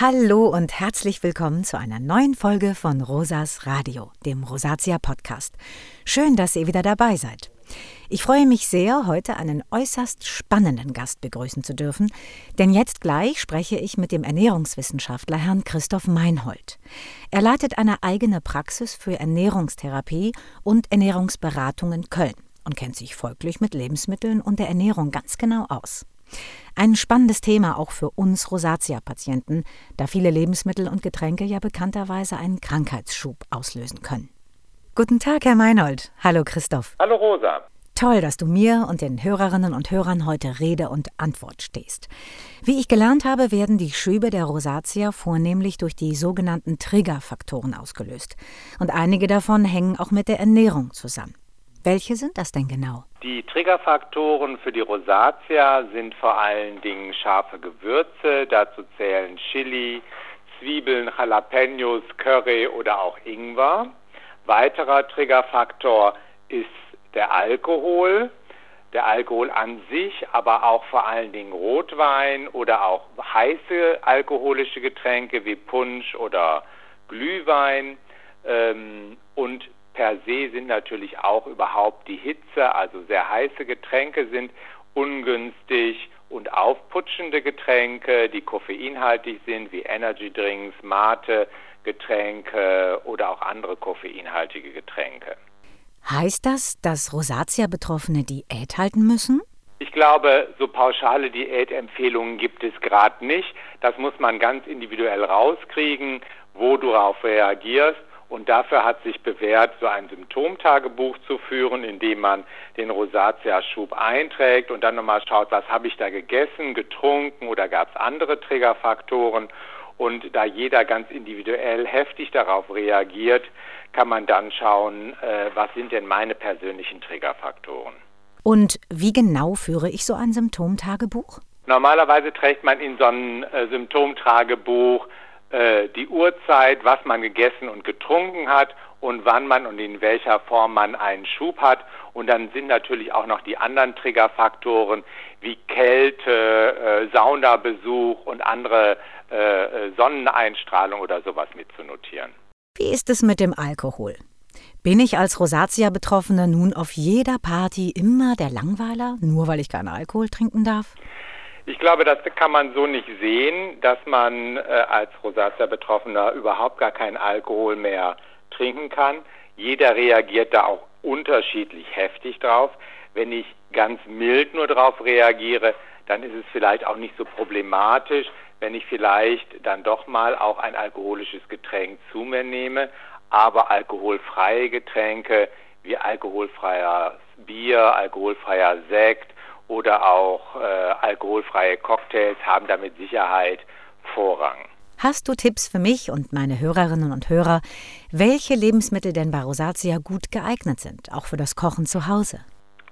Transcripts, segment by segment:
Hallo und herzlich willkommen zu einer neuen Folge von Rosas Radio, dem Rosatia Podcast. Schön, dass ihr wieder dabei seid. Ich freue mich sehr, heute einen äußerst spannenden Gast begrüßen zu dürfen, denn jetzt gleich spreche ich mit dem Ernährungswissenschaftler Herrn Christoph Meinhold. Er leitet eine eigene Praxis für Ernährungstherapie und Ernährungsberatung in Köln und kennt sich folglich mit Lebensmitteln und der Ernährung ganz genau aus. Ein spannendes Thema auch für uns Rosatia-Patienten, da viele Lebensmittel und Getränke ja bekannterweise einen Krankheitsschub auslösen können. Guten Tag, Herr Meinhold. Hallo, Christoph. Hallo, Rosa. Toll, dass du mir und den Hörerinnen und Hörern heute Rede und Antwort stehst. Wie ich gelernt habe, werden die Schübe der Rosatia vornehmlich durch die sogenannten Triggerfaktoren ausgelöst. Und einige davon hängen auch mit der Ernährung zusammen. Welche sind das denn genau? Die Triggerfaktoren für die Rosatia sind vor allen Dingen scharfe Gewürze. Dazu zählen Chili, Zwiebeln, Jalapenos, Curry oder auch Ingwer. Weiterer Triggerfaktor ist der Alkohol, der Alkohol an sich, aber auch vor allen Dingen Rotwein oder auch heiße alkoholische Getränke wie Punsch oder Glühwein. Ähm, und per se sind natürlich auch überhaupt die Hitze, also sehr heiße Getränke sind ungünstig und aufputschende Getränke, die koffeinhaltig sind, wie Energy Drinks, Mate, Getränke oder auch andere koffeinhaltige Getränke. Heißt das, dass Rosatia-Betroffene Diät halten müssen? Ich glaube, so pauschale Diätempfehlungen gibt es gerade nicht. Das muss man ganz individuell rauskriegen, wo du darauf reagierst. Und dafür hat sich bewährt, so ein Symptomtagebuch zu führen, in dem man den Rosatia-Schub einträgt und dann nochmal schaut, was habe ich da gegessen, getrunken oder gab es andere Triggerfaktoren. Und da jeder ganz individuell heftig darauf reagiert, kann man dann schauen, äh, was sind denn meine persönlichen Triggerfaktoren. Und wie genau führe ich so ein Symptomtagebuch? Normalerweise trägt man in so einem äh, Symptomtagebuch äh, die Uhrzeit, was man gegessen und getrunken hat und wann man und in welcher Form man einen Schub hat. Und dann sind natürlich auch noch die anderen Triggerfaktoren wie Kälte, äh, Saunabesuch und andere äh, Sonneneinstrahlung oder sowas mitzunotieren. Wie ist es mit dem Alkohol? Bin ich als Rosatia-Betroffene nun auf jeder Party immer der Langweiler, nur weil ich keinen Alkohol trinken darf? Ich glaube, das kann man so nicht sehen, dass man äh, als Rosatia-Betroffener überhaupt gar keinen Alkohol mehr trinken kann. Jeder reagiert da auch unterschiedlich heftig drauf. Wenn ich ganz mild nur drauf reagiere, dann ist es vielleicht auch nicht so problematisch wenn ich vielleicht dann doch mal auch ein alkoholisches Getränk zu mir nehme, aber alkoholfreie Getränke wie alkoholfreier Bier, alkoholfreier Sekt oder auch äh, alkoholfreie Cocktails haben da mit Sicherheit Vorrang. Hast du Tipps für mich und meine Hörerinnen und Hörer, welche Lebensmittel denn bei Rosatia gut geeignet sind, auch für das Kochen zu Hause?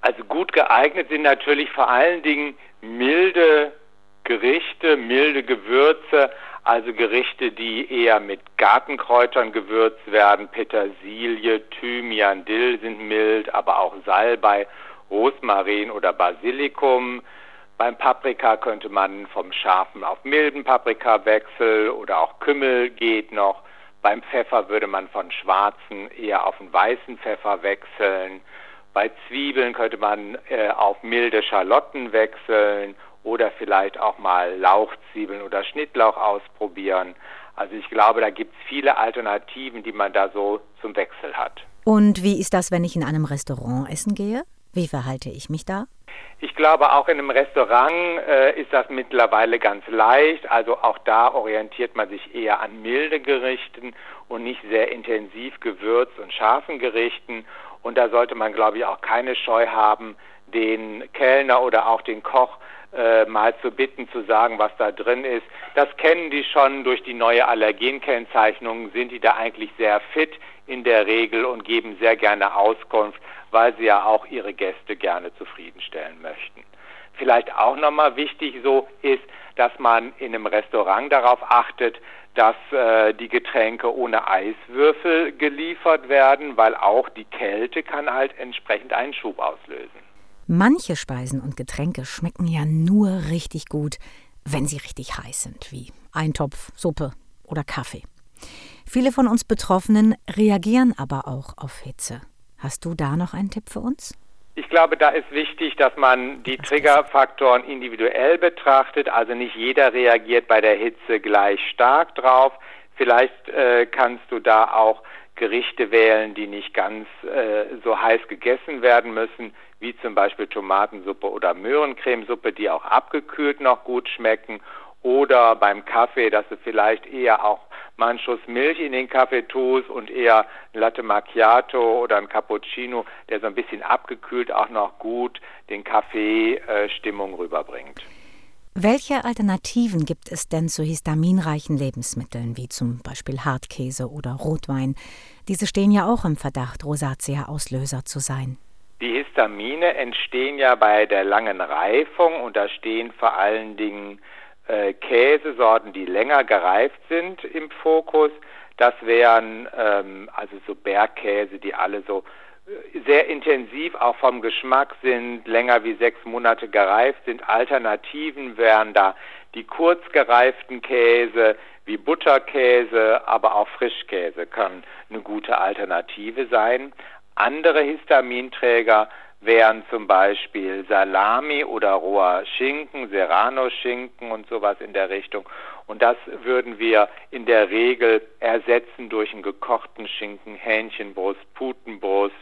Also gut geeignet sind natürlich vor allen Dingen milde Gerichte, milde Gewürze, also Gerichte, die eher mit Gartenkräutern gewürzt werden. Petersilie, Thymian, Dill sind mild, aber auch Salbei, Rosmarin oder Basilikum. Beim Paprika könnte man vom scharfen auf milden Paprika wechseln oder auch Kümmel geht noch. Beim Pfeffer würde man von schwarzen eher auf einen weißen Pfeffer wechseln. Bei Zwiebeln könnte man äh, auf milde Schalotten wechseln oder vielleicht auch mal Lauchzwiebeln oder Schnittlauch ausprobieren. Also ich glaube, da gibt es viele Alternativen, die man da so zum Wechsel hat. Und wie ist das, wenn ich in einem Restaurant essen gehe? Wie verhalte ich mich da? Ich glaube, auch in einem Restaurant äh, ist das mittlerweile ganz leicht. Also auch da orientiert man sich eher an milde Gerichten und nicht sehr intensiv gewürzt und scharfen Gerichten. Und da sollte man, glaube ich, auch keine Scheu haben, den Kellner oder auch den Koch äh, mal zu bitten, zu sagen, was da drin ist. Das kennen die schon durch die neue Allergenkennzeichnung, sind die da eigentlich sehr fit in der Regel und geben sehr gerne Auskunft, weil sie ja auch ihre Gäste gerne zufriedenstellen möchten. Vielleicht auch nochmal wichtig so ist, dass man in einem Restaurant darauf achtet, dass äh, die Getränke ohne Eiswürfel geliefert werden, weil auch die Kälte kann halt entsprechend einen Schub auslösen. Manche Speisen und Getränke schmecken ja nur richtig gut, wenn sie richtig heiß sind, wie Eintopf, Suppe oder Kaffee. Viele von uns Betroffenen reagieren aber auch auf Hitze. Hast du da noch einen Tipp für uns? Ich glaube, da ist wichtig, dass man die Triggerfaktoren individuell betrachtet. Also nicht jeder reagiert bei der Hitze gleich stark drauf. Vielleicht äh, kannst du da auch Gerichte wählen, die nicht ganz äh, so heiß gegessen werden müssen, wie zum Beispiel Tomatensuppe oder Möhrencremesuppe, die auch abgekühlt noch gut schmecken. Oder beim Kaffee, dass du vielleicht eher auch mal einen Schuss Milch in den Kaffee tust und eher ein Latte Macchiato oder ein Cappuccino, der so ein bisschen abgekühlt auch noch gut den Kaffee-Stimmung äh, rüberbringt. Welche Alternativen gibt es denn zu histaminreichen Lebensmitteln, wie zum Beispiel Hartkäse oder Rotwein? Diese stehen ja auch im Verdacht, Rosatia-Auslöser zu sein. Die Histamine entstehen ja bei der langen Reifung und da stehen vor allen Dingen äh, Käsesorten, die länger gereift sind im Fokus. Das wären ähm, also so Bergkäse, die alle so sehr intensiv auch vom Geschmack sind, länger wie sechs Monate gereift sind. Alternativen wären da die kurz gereiften Käse wie Butterkäse, aber auch Frischkäse können eine gute Alternative sein. Andere Histaminträger wären zum Beispiel Salami oder roher Schinken, Serrano-Schinken und sowas in der Richtung. Und das würden wir in der Regel ersetzen durch einen gekochten Schinken, Hähnchenbrust, Putenbrust,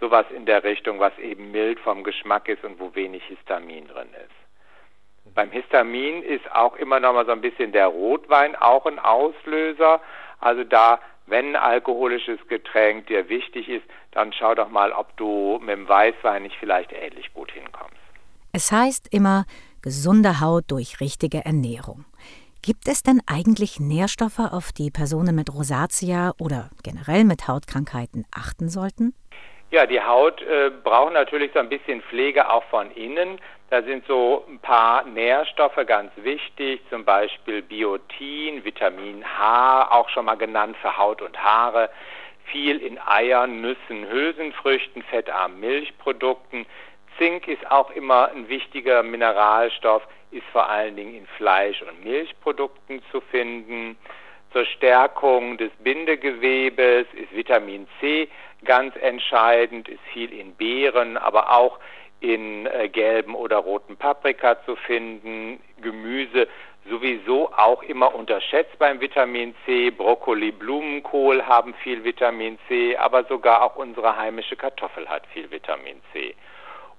sowas in der Richtung, was eben mild vom Geschmack ist und wo wenig Histamin drin ist. Beim Histamin ist auch immer noch mal so ein bisschen der Rotwein auch ein Auslöser. Also da, wenn alkoholisches Getränk dir wichtig ist, dann schau doch mal, ob du mit dem Weißwein nicht vielleicht ähnlich gut hinkommst. Es heißt immer, gesunde Haut durch richtige Ernährung. Gibt es denn eigentlich Nährstoffe, auf die Personen mit Rosatia oder generell mit Hautkrankheiten achten sollten? Ja, die Haut äh, braucht natürlich so ein bisschen Pflege auch von innen. Da sind so ein paar Nährstoffe ganz wichtig, zum Beispiel Biotin, Vitamin H, auch schon mal genannt für Haut und Haare, viel in Eiern, Nüssen, Hülsenfrüchten, fettarmen Milchprodukten. Zink ist auch immer ein wichtiger Mineralstoff, ist vor allen Dingen in Fleisch- und Milchprodukten zu finden. Zur Stärkung des Bindegewebes ist Vitamin C ganz entscheidend, ist viel in Beeren, aber auch in äh, gelben oder roten Paprika zu finden. Gemüse sowieso auch immer unterschätzt beim Vitamin C. Brokkoli, Blumenkohl haben viel Vitamin C, aber sogar auch unsere heimische Kartoffel hat viel Vitamin C.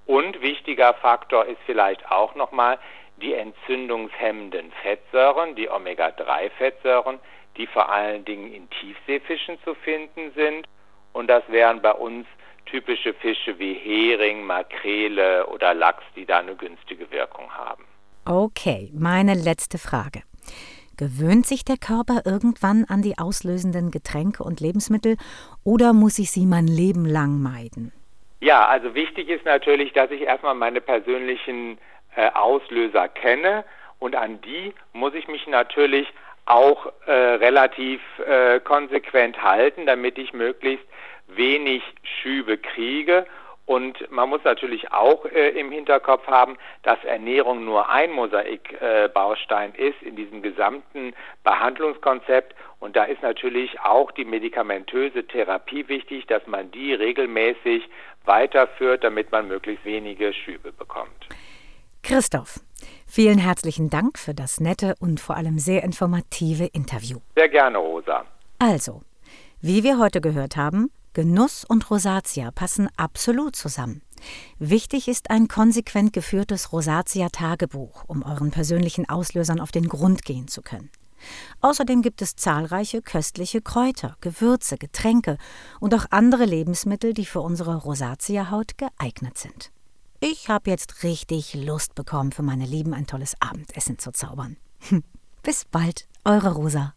Und wichtiger Faktor ist vielleicht auch nochmal die entzündungshemmenden Fettsäuren, die Omega-3-Fettsäuren, die vor allen Dingen in Tiefseefischen zu finden sind und das wären bei uns typische Fische wie Hering, Makrele oder Lachs, die da eine günstige Wirkung haben. Okay, meine letzte Frage. Gewöhnt sich der Körper irgendwann an die auslösenden Getränke und Lebensmittel oder muss ich sie mein Leben lang meiden? Ja, also wichtig ist natürlich, dass ich erstmal meine persönlichen äh, Auslöser kenne und an die muss ich mich natürlich auch äh, relativ äh, konsequent halten, damit ich möglichst wenig Schübe kriege. Und man muss natürlich auch äh, im Hinterkopf haben, dass Ernährung nur ein Mosaikbaustein äh, ist in diesem gesamten Behandlungskonzept. Und da ist natürlich auch die medikamentöse Therapie wichtig, dass man die regelmäßig weiterführt, damit man möglichst wenige Schübe bekommt. Christoph, vielen herzlichen Dank für das nette und vor allem sehr informative Interview. Sehr gerne, Rosa. Also, wie wir heute gehört haben, Genuss und Rosatia passen absolut zusammen. Wichtig ist ein konsequent geführtes Rosatia-Tagebuch, um euren persönlichen Auslösern auf den Grund gehen zu können. Außerdem gibt es zahlreiche köstliche Kräuter, Gewürze, Getränke und auch andere Lebensmittel, die für unsere Rosatia-Haut geeignet sind. Ich habe jetzt richtig Lust bekommen, für meine Lieben ein tolles Abendessen zu zaubern. Bis bald, eure Rosa.